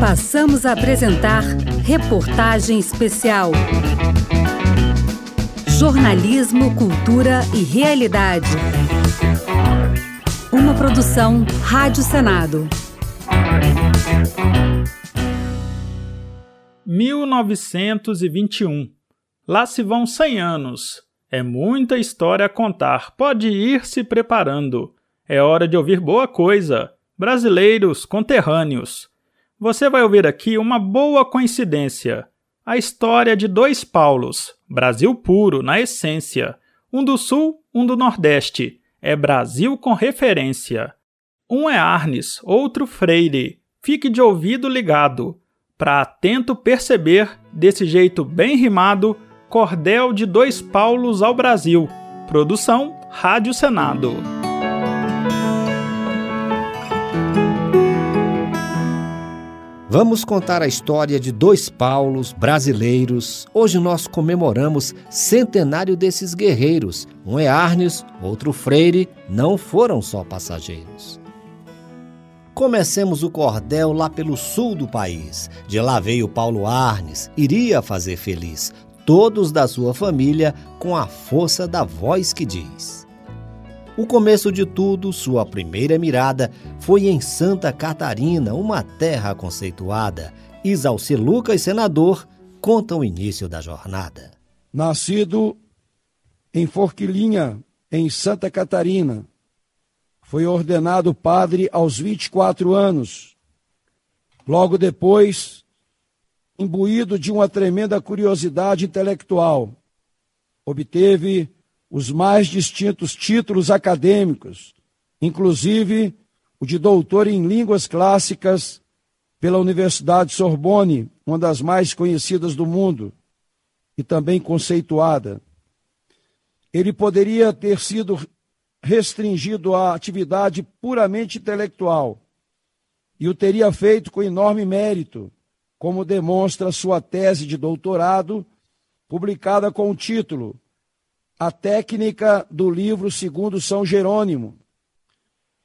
Passamos a apresentar Reportagem Especial. Jornalismo, Cultura e Realidade. Uma produção Rádio Senado. 1921. Lá se vão 100 anos. É muita história a contar. Pode ir se preparando. É hora de ouvir boa coisa. Brasileiros conterrâneos. Você vai ouvir aqui uma boa coincidência. A história de dois Paulos, Brasil puro, na essência. Um do Sul, um do Nordeste. É Brasil com referência. Um é Arnes, outro Freire. Fique de ouvido ligado, para atento perceber, desse jeito bem rimado, Cordel de Dois Paulos ao Brasil. Produção Rádio Senado. Vamos contar a história de dois Paulos brasileiros. Hoje nós comemoramos centenário desses guerreiros. Um é Arnes, outro Freire, não foram só passageiros. Comecemos o cordel lá pelo sul do país. De lá veio Paulo Arnes, iria fazer feliz todos da sua família com a força da voz que diz. O começo de tudo, sua primeira mirada, foi em Santa Catarina, uma terra conceituada. Isalci Lucas, senador, conta o início da jornada. Nascido em Forquilinha, em Santa Catarina, foi ordenado padre aos 24 anos. Logo depois, imbuído de uma tremenda curiosidade intelectual. Obteve os mais distintos títulos acadêmicos, inclusive o de doutor em línguas clássicas pela Universidade Sorbonne, uma das mais conhecidas do mundo e também conceituada. Ele poderia ter sido restringido à atividade puramente intelectual e o teria feito com enorme mérito como demonstra sua tese de doutorado, publicada com o título A Técnica do Livro Segundo São Jerônimo.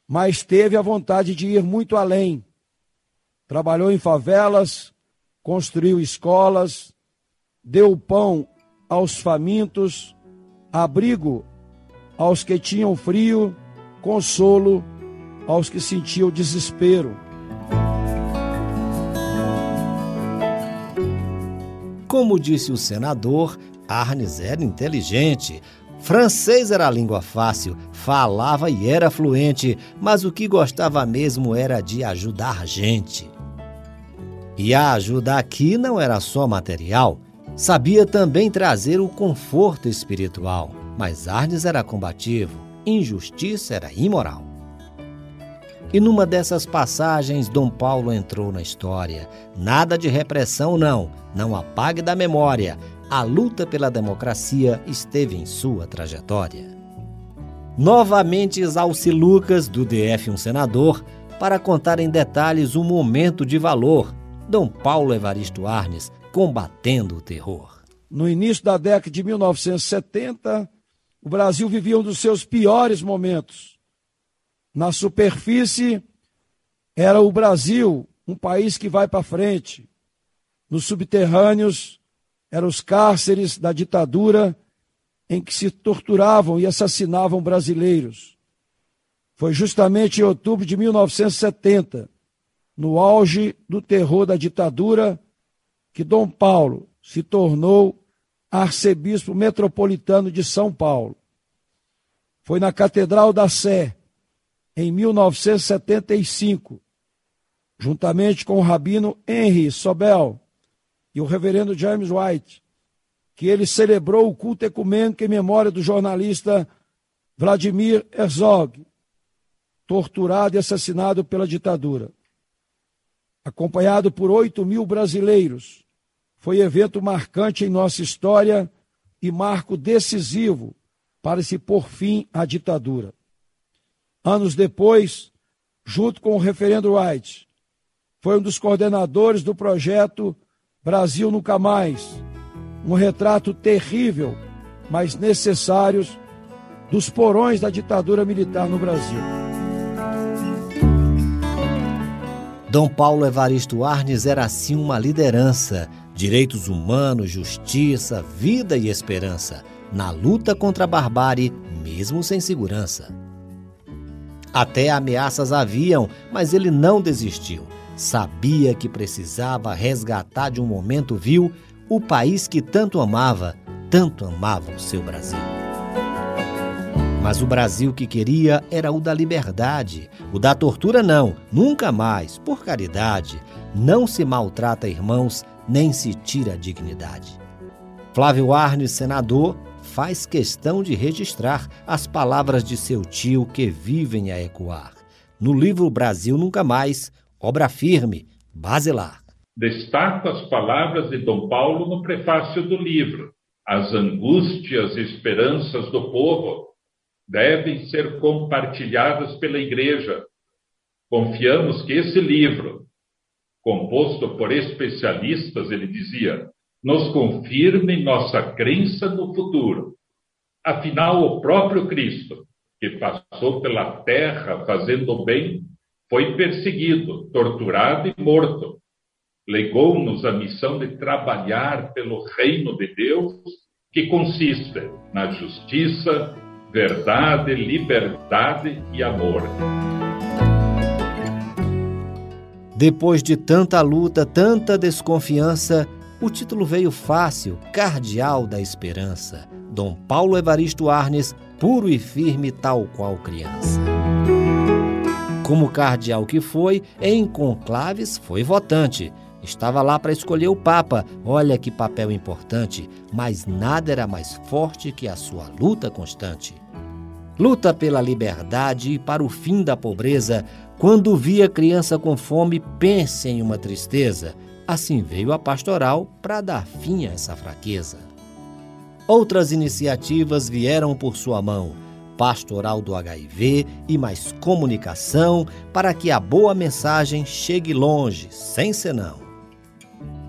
Mas teve a vontade de ir muito além. Trabalhou em favelas, construiu escolas, deu pão aos famintos, abrigo aos que tinham frio, consolo aos que sentiam desespero. Como disse o senador, Arnes era inteligente. Francês era a língua fácil, falava e era fluente, mas o que gostava mesmo era de ajudar gente. E a ajuda aqui não era só material, sabia também trazer o conforto espiritual. Mas Arnes era combativo, injustiça era imoral. E numa dessas passagens, Dom Paulo entrou na história. Nada de repressão, não. Não apague da memória. A luta pela democracia esteve em sua trajetória. Novamente exalce Lucas, do DF um senador, para contar em detalhes um momento de valor. Dom Paulo Evaristo Arnes combatendo o terror. No início da década de 1970, o Brasil vivia um dos seus piores momentos na superfície, era o Brasil, um país que vai para frente. Nos subterrâneos, eram os cárceres da ditadura em que se torturavam e assassinavam brasileiros. Foi justamente em outubro de 1970, no auge do terror da ditadura, que Dom Paulo se tornou arcebispo metropolitano de São Paulo. Foi na Catedral da Sé em 1975, juntamente com o rabino Henry Sobel e o reverendo James White, que ele celebrou o culto ecumênico em memória do jornalista Vladimir Herzog, torturado e assassinado pela ditadura. Acompanhado por 8 mil brasileiros, foi evento marcante em nossa história e marco decisivo para se pôr fim à ditadura. Anos depois, junto com o referendo White, foi um dos coordenadores do projeto Brasil Nunca Mais, um retrato terrível, mas necessário, dos porões da ditadura militar no Brasil. Dom Paulo Evaristo Arnes era assim uma liderança, direitos humanos, justiça, vida e esperança, na luta contra a barbárie, mesmo sem segurança. Até ameaças haviam, mas ele não desistiu. Sabia que precisava resgatar de um momento vil o país que tanto amava, tanto amava o seu Brasil. Mas o Brasil que queria era o da liberdade. O da tortura, não, nunca mais, por caridade. Não se maltrata irmãos, nem se tira a dignidade. Flávio Arnes, senador, faz questão de registrar as palavras de seu tio que vivem a ecoar. No livro Brasil Nunca Mais, obra firme, basilar. Destaco as palavras de Dom Paulo no prefácio do livro. As angústias e esperanças do povo devem ser compartilhadas pela Igreja. Confiamos que esse livro, composto por especialistas, ele dizia, nos confirme nossa crença no futuro. Afinal, o próprio Cristo, que passou pela terra fazendo o bem, foi perseguido, torturado e morto. Legou-nos a missão de trabalhar pelo reino de Deus, que consiste na justiça, verdade, liberdade e amor. Depois de tanta luta, tanta desconfiança, o título veio fácil, Cardeal da Esperança. Dom Paulo Evaristo Arnes, puro e firme, tal qual criança. Como cardeal que foi, em conclaves foi votante. Estava lá para escolher o Papa. Olha que papel importante, mas nada era mais forte que a sua luta constante. Luta pela liberdade e para o fim da pobreza. Quando via criança com fome, pense em uma tristeza. Assim veio a pastoral para dar fim a essa fraqueza. Outras iniciativas vieram por sua mão pastoral do HIV e mais comunicação para que a boa mensagem chegue longe, sem senão.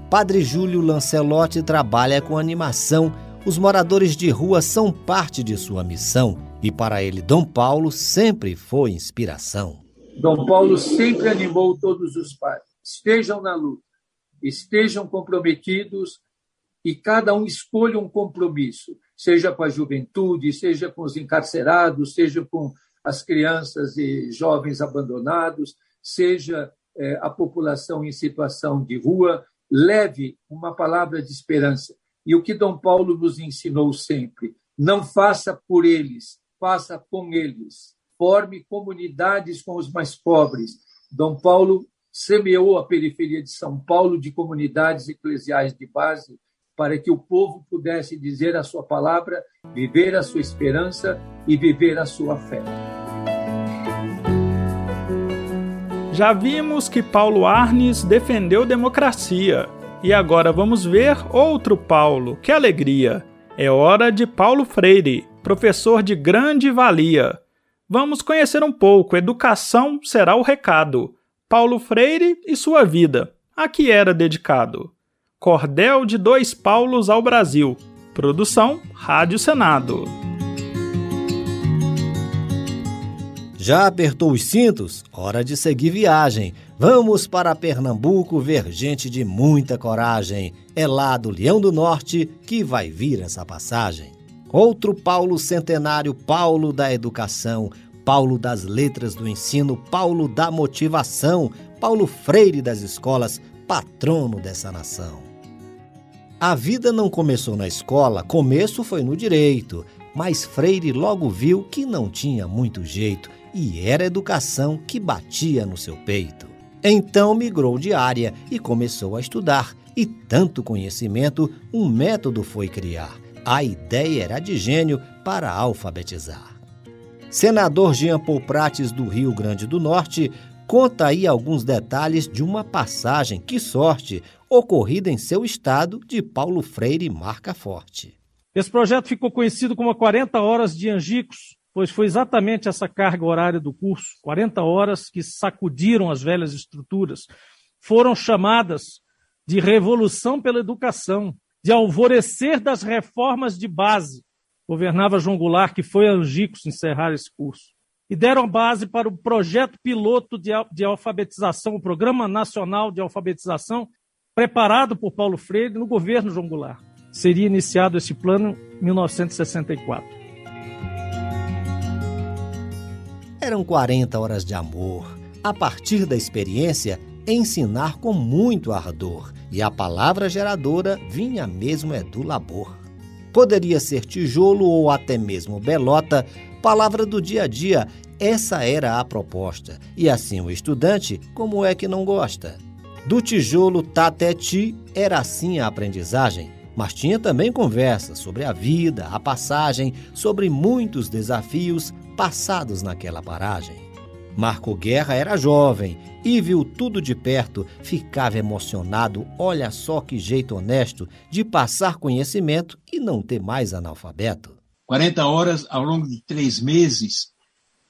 Padre Júlio Lancelotti trabalha com animação. Os moradores de rua são parte de sua missão e para ele, Dom Paulo sempre foi inspiração. Dom Paulo sempre animou todos os pais. Estejam na luta, estejam comprometidos e cada um escolha um compromisso, seja com a juventude, seja com os encarcerados, seja com as crianças e jovens abandonados, seja é, a população em situação de rua. Leve uma palavra de esperança. E o que Dom Paulo nos ensinou sempre: não faça por eles, faça com eles. Forme comunidades com os mais pobres. Dom Paulo semeou a periferia de São Paulo de comunidades eclesiais de base para que o povo pudesse dizer a sua palavra, viver a sua esperança e viver a sua fé. Já vimos que Paulo Arnes defendeu democracia. E agora vamos ver outro Paulo. Que alegria! É hora de Paulo Freire, professor de grande valia. Vamos conhecer um pouco. Educação será o recado. Paulo Freire e sua vida. A que era dedicado? Cordel de Dois Paulos ao Brasil. Produção Rádio Senado. Já apertou os cintos? Hora de seguir viagem. Vamos para Pernambuco ver gente de muita coragem. É lá do Leão do Norte que vai vir essa passagem. Outro Paulo centenário, Paulo da educação, Paulo das letras do ensino, Paulo da motivação, Paulo Freire das escolas, patrono dessa nação. A vida não começou na escola, começo foi no direito, mas Freire logo viu que não tinha muito jeito e era educação que batia no seu peito. Então migrou de área e começou a estudar, e tanto conhecimento, um método foi criar a ideia era de gênio para alfabetizar. Senador Jean Paul Prates do Rio Grande do Norte conta aí alguns detalhes de uma passagem, que sorte, ocorrida em seu estado de Paulo Freire Marca Forte. Esse projeto ficou conhecido como 40 horas de Angicos, pois foi exatamente essa carga horária do curso, 40 horas que sacudiram as velhas estruturas, foram chamadas de revolução pela educação, de alvorecer das reformas de base. Governava João Goulart, que foi a Angicos encerrar esse curso. E deram base para o projeto piloto de, de alfabetização, o Programa Nacional de Alfabetização, preparado por Paulo Freire no governo João Goulart. Seria iniciado esse plano em 1964. Eram 40 horas de amor. A partir da experiência, ensinar com muito ardor, e a palavra geradora vinha mesmo é do labor. Poderia ser tijolo ou até mesmo belota, palavra do dia a dia, essa era a proposta. E assim o estudante, como é que não gosta? Do tijolo tateti era assim a aprendizagem, mas tinha também conversa sobre a vida, a passagem, sobre muitos desafios passados naquela paragem. Marco Guerra era jovem e viu tudo de perto, ficava emocionado. Olha só que jeito honesto de passar conhecimento e não ter mais analfabeto. 40 horas ao longo de três meses,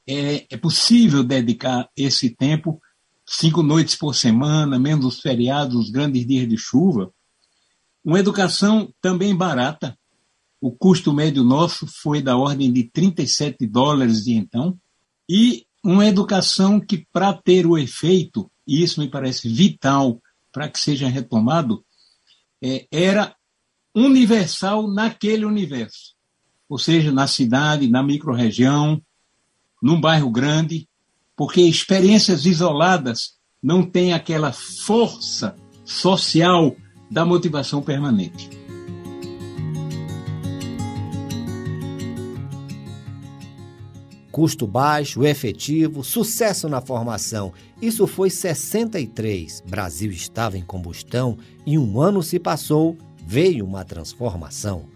é, é possível dedicar esse tempo cinco noites por semana, menos os feriados, os grandes dias de chuva. Uma educação também barata. O custo médio nosso foi da ordem de 37 dólares de então. E uma educação que, para ter o efeito, e isso me parece vital para que seja retomado, é, era universal naquele universo. Ou seja, na cidade, na microrregião, num bairro grande, porque experiências isoladas não têm aquela força social da motivação permanente. Custo baixo, efetivo, sucesso na formação. Isso foi 63. Brasil estava em combustão e um ano se passou, veio uma transformação.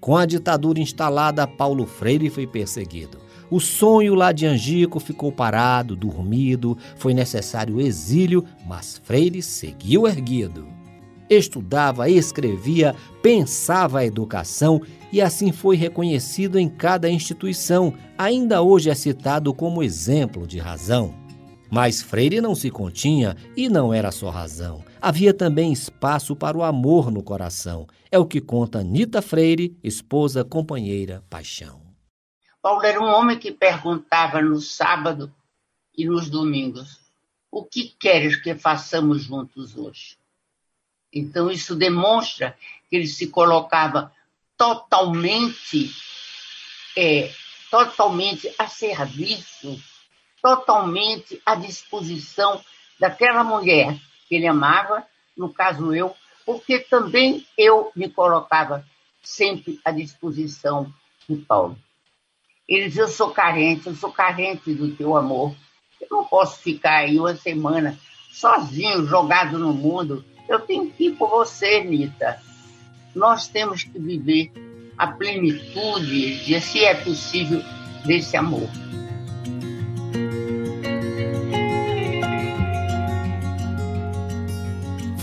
Com a ditadura instalada, Paulo Freire foi perseguido. O sonho lá de Angico ficou parado, dormido, foi necessário exílio, mas Freire seguiu erguido. Estudava, escrevia, pensava a educação e assim foi reconhecido em cada instituição. Ainda hoje é citado como exemplo de razão. Mas Freire não se continha e não era só razão. Havia também espaço para o amor no coração. É o que conta Nita Freire, esposa, companheira, paixão. Paulo era um homem que perguntava no sábado e nos domingos: O que queres que façamos juntos hoje? Então, isso demonstra que ele se colocava totalmente, é, totalmente a serviço, totalmente à disposição daquela mulher que ele amava, no caso eu, porque também eu me colocava sempre à disposição de Paulo. Ele diz, eu sou carente, eu sou carente do teu amor. Eu não posso ficar aí uma semana sozinho, jogado no mundo. Eu tenho que ir por você, Nita. Nós temos que viver a plenitude, de, se é possível, desse amor.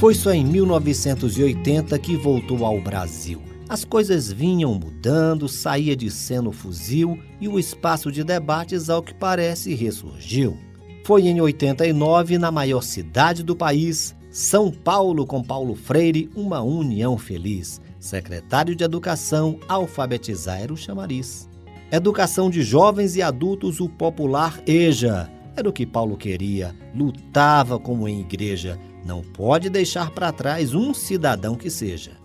Foi só em 1980 que voltou ao Brasil as coisas vinham mudando, saía de cena o fuzil e o espaço de debates, ao que parece, ressurgiu. Foi em 89, na maior cidade do país, São Paulo, com Paulo Freire, uma união feliz. Secretário de Educação, alfabetizar era o chamariz. Educação de jovens e adultos, o popular EJA. Era o que Paulo queria, lutava como em igreja. Não pode deixar para trás um cidadão que seja.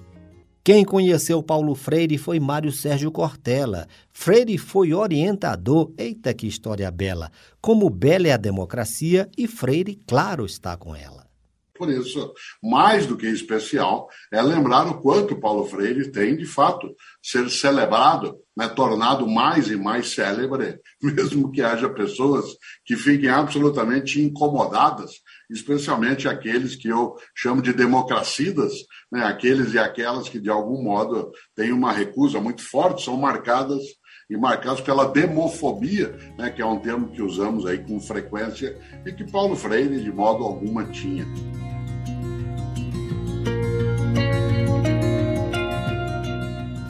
Quem conheceu Paulo Freire foi Mário Sérgio Cortella. Freire foi orientador. Eita, que história bela! Como bela é a democracia e Freire, claro, está com ela. Por isso, mais do que especial, é lembrar o quanto Paulo Freire tem, de fato, ser celebrado, né, tornado mais e mais célebre, mesmo que haja pessoas que fiquem absolutamente incomodadas especialmente aqueles que eu chamo de democracidas, né? aqueles e aquelas que, de algum modo, têm uma recusa muito forte, são marcadas e marcados pela demofobia, né? que é um termo que usamos aí com frequência e que Paulo Freire, de modo alguma, tinha.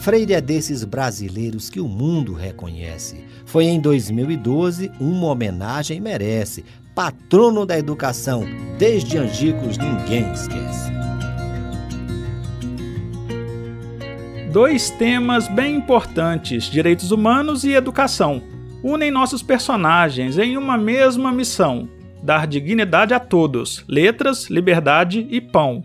Freire é desses brasileiros que o mundo reconhece. Foi em 2012 uma homenagem merece patrono da educação. Desde Angicos ninguém esquece. Dois temas bem importantes: direitos humanos e educação. unem nossos personagens em uma mesma missão: dar dignidade a todos, letras, liberdade e pão.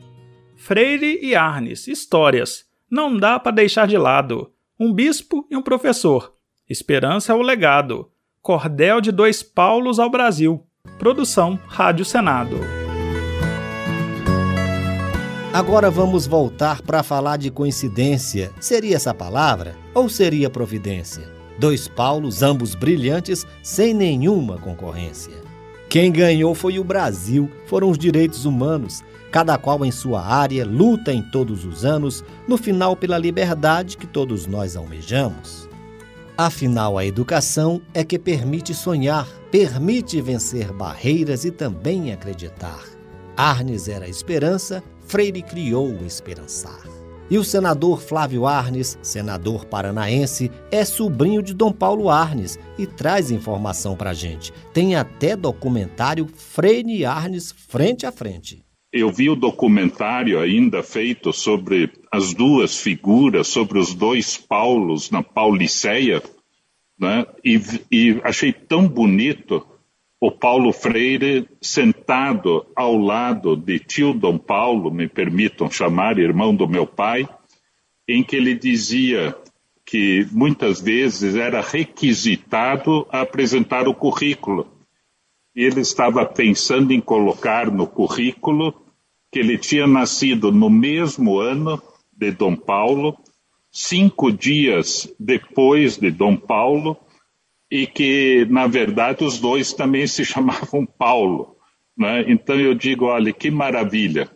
Freire e Arnes, histórias. Não dá para deixar de lado. Um bispo e um professor. Esperança é o legado. Cordel de dois Paulos ao Brasil. Produção Rádio Senado. Agora vamos voltar para falar de coincidência. Seria essa palavra ou seria providência? Dois Paulos, ambos brilhantes, sem nenhuma concorrência. Quem ganhou foi o Brasil, foram os direitos humanos, cada qual em sua área, luta em todos os anos, no final pela liberdade que todos nós almejamos. Afinal, a educação é que permite sonhar, permite vencer barreiras e também acreditar. Arnes era a esperança, Freire criou o esperançar. E o senador Flávio Arnes, senador paranaense, é sobrinho de Dom Paulo Arnes e traz informação para gente. Tem até documentário Freire Arnes frente a frente. Eu vi o documentário ainda feito sobre as duas figuras, sobre os dois Paulos na Pauliceia, né? e, e achei tão bonito o Paulo Freire sentado ao lado de tio Dom Paulo, me permitam chamar, irmão do meu pai, em que ele dizia que muitas vezes era requisitado apresentar o currículo. Ele estava pensando em colocar no currículo que ele tinha nascido no mesmo ano de Dom Paulo, cinco dias depois de Dom Paulo, e que, na verdade, os dois também se chamavam Paulo. Né? Então eu digo, olha, que maravilha.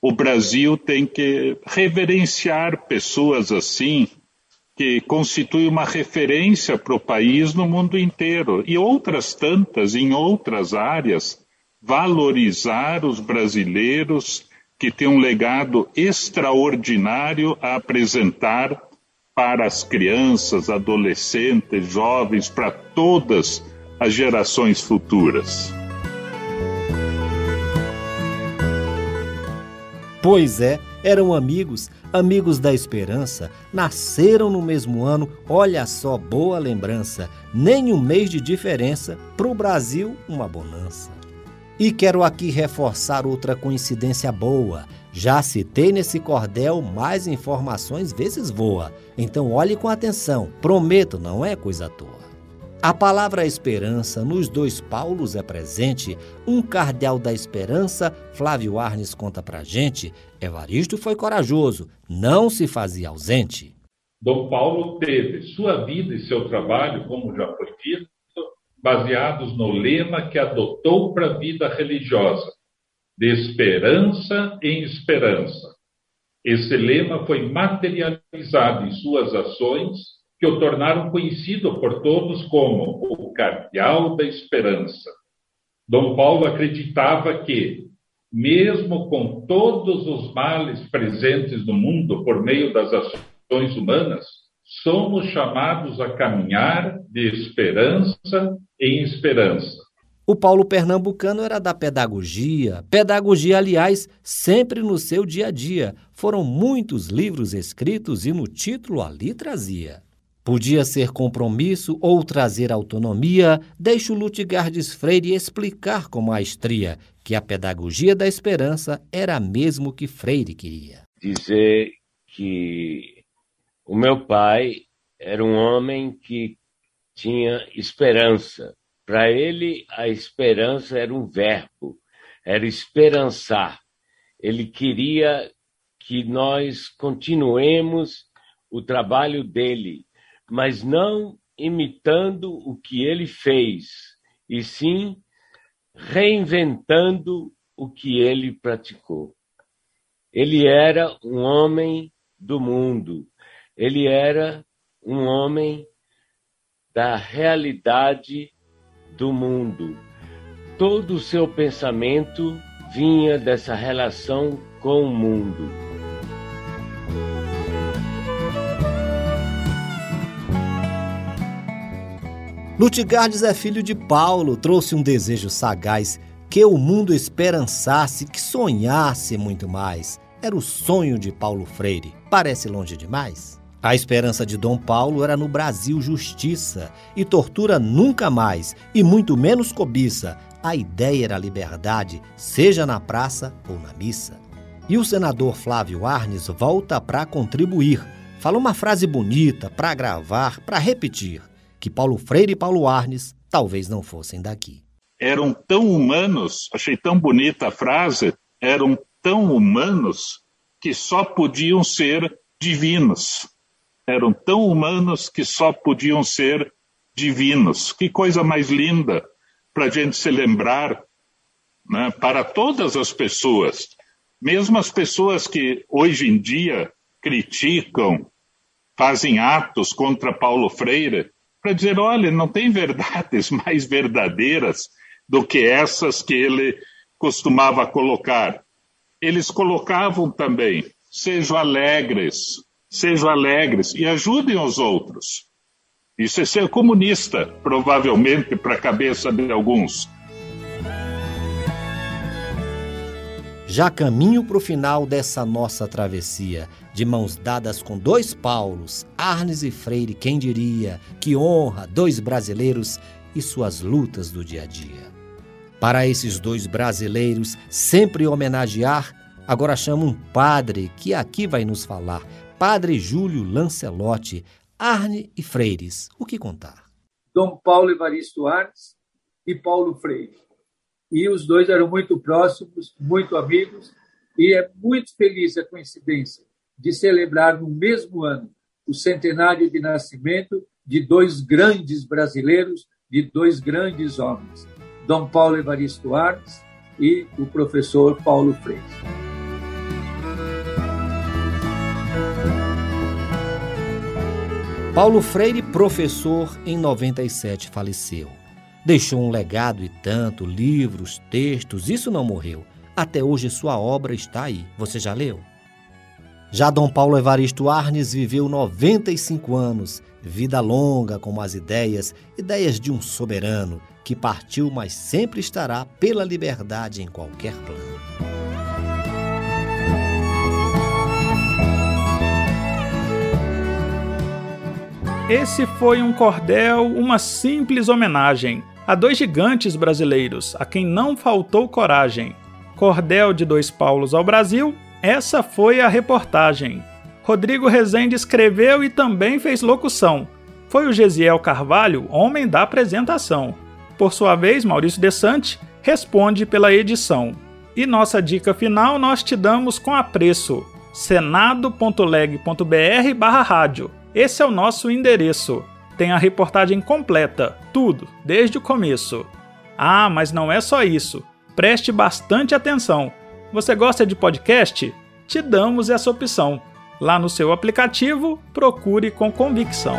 O Brasil tem que reverenciar pessoas assim, que constituem uma referência para o país no mundo inteiro. E outras tantas, em outras áreas, valorizar os brasileiros que têm um legado extraordinário a apresentar para as crianças, adolescentes, jovens, para todas as gerações futuras. Pois é, eram amigos, amigos da esperança, nasceram no mesmo ano, olha só, boa lembrança, nem um mês de diferença, para o Brasil, uma bonança. E quero aqui reforçar outra coincidência boa. Já citei nesse cordel mais informações vezes voa, então olhe com atenção, prometo, não é coisa à toa. A palavra esperança nos dois Paulos é presente, um cardeal da esperança, Flávio Arnes conta pra gente, Evaristo foi corajoso, não se fazia ausente. Dom Paulo teve sua vida e seu trabalho, como já foi dito, baseados no lema que adotou para a vida religiosa, de esperança em esperança. Esse lema foi materializado em suas ações, que o tornaram conhecido por todos como o Cardeal da Esperança. Dom Paulo acreditava que, mesmo com todos os males presentes no mundo por meio das ações humanas, somos chamados a caminhar de esperança em esperança o Paulo Pernambucano era da pedagogia, pedagogia, aliás, sempre no seu dia a dia. Foram muitos livros escritos e no título ali trazia. Podia ser compromisso ou trazer autonomia, deixa o Lutgardes Freire explicar com maestria que a pedagogia da esperança era mesmo que Freire queria. Dizer que o meu pai era um homem que tinha esperança, para ele, a esperança era um verbo, era esperançar. Ele queria que nós continuemos o trabalho dele, mas não imitando o que ele fez, e sim reinventando o que ele praticou. Ele era um homem do mundo, ele era um homem da realidade do mundo. Todo o seu pensamento vinha dessa relação com o mundo. Lutigardes é filho de Paulo, trouxe um desejo sagaz que o mundo esperançasse, que sonhasse muito mais. Era o sonho de Paulo Freire. Parece longe demais? A esperança de Dom Paulo era no Brasil justiça e tortura nunca mais, e muito menos cobiça. A ideia era liberdade, seja na praça ou na missa. E o senador Flávio Arnes volta para contribuir. Fala uma frase bonita para gravar, para repetir, que Paulo Freire e Paulo Arnes talvez não fossem daqui. Eram tão humanos, achei tão bonita a frase, eram tão humanos que só podiam ser divinos eram tão humanos que só podiam ser divinos. Que coisa mais linda para a gente se lembrar né, para todas as pessoas, mesmo as pessoas que hoje em dia criticam, fazem atos contra Paulo Freire, para dizer: olha, não tem verdades mais verdadeiras do que essas que ele costumava colocar. Eles colocavam também: sejam alegres, sejam alegres e ajudem os outros. Isso é ser comunista, provavelmente, para a cabeça de alguns. Já caminho para o final dessa nossa travessia, de mãos dadas com dois Paulos, Arnes e Freire, quem diria, que honra, dois brasileiros e suas lutas do dia a dia. Para esses dois brasileiros sempre homenagear, agora chamo um padre que aqui vai nos falar Padre Júlio Lancelotti, Arne e Freires. O que contar? Dom Paulo Evaristo Arnes e Paulo Freire. E os dois eram muito próximos, muito amigos, e é muito feliz a coincidência de celebrar no mesmo ano o centenário de nascimento de dois grandes brasileiros, de dois grandes homens, Dom Paulo Evaristo Arnes e o professor Paulo Freire. Paulo Freire, professor, em 97 faleceu. Deixou um legado e tanto, livros, textos, isso não morreu. Até hoje sua obra está aí. Você já leu? Já Dom Paulo Evaristo Arnes viveu 95 anos, vida longa como as ideias, ideias de um soberano que partiu, mas sempre estará pela liberdade em qualquer plano. Esse foi um cordel, uma simples homenagem a dois gigantes brasileiros, a quem não faltou coragem. Cordel de dois Paulos ao Brasil, essa foi a reportagem. Rodrigo Rezende escreveu e também fez locução. Foi o Gesiel Carvalho, homem da apresentação. Por sua vez, Maurício Desante responde pela edição. E nossa dica final nós te damos com apreço: senado.leg.br/rádio esse é o nosso endereço. Tem a reportagem completa, tudo, desde o começo. Ah, mas não é só isso. Preste bastante atenção. Você gosta de podcast? Te damos essa opção. Lá no seu aplicativo, procure com convicção.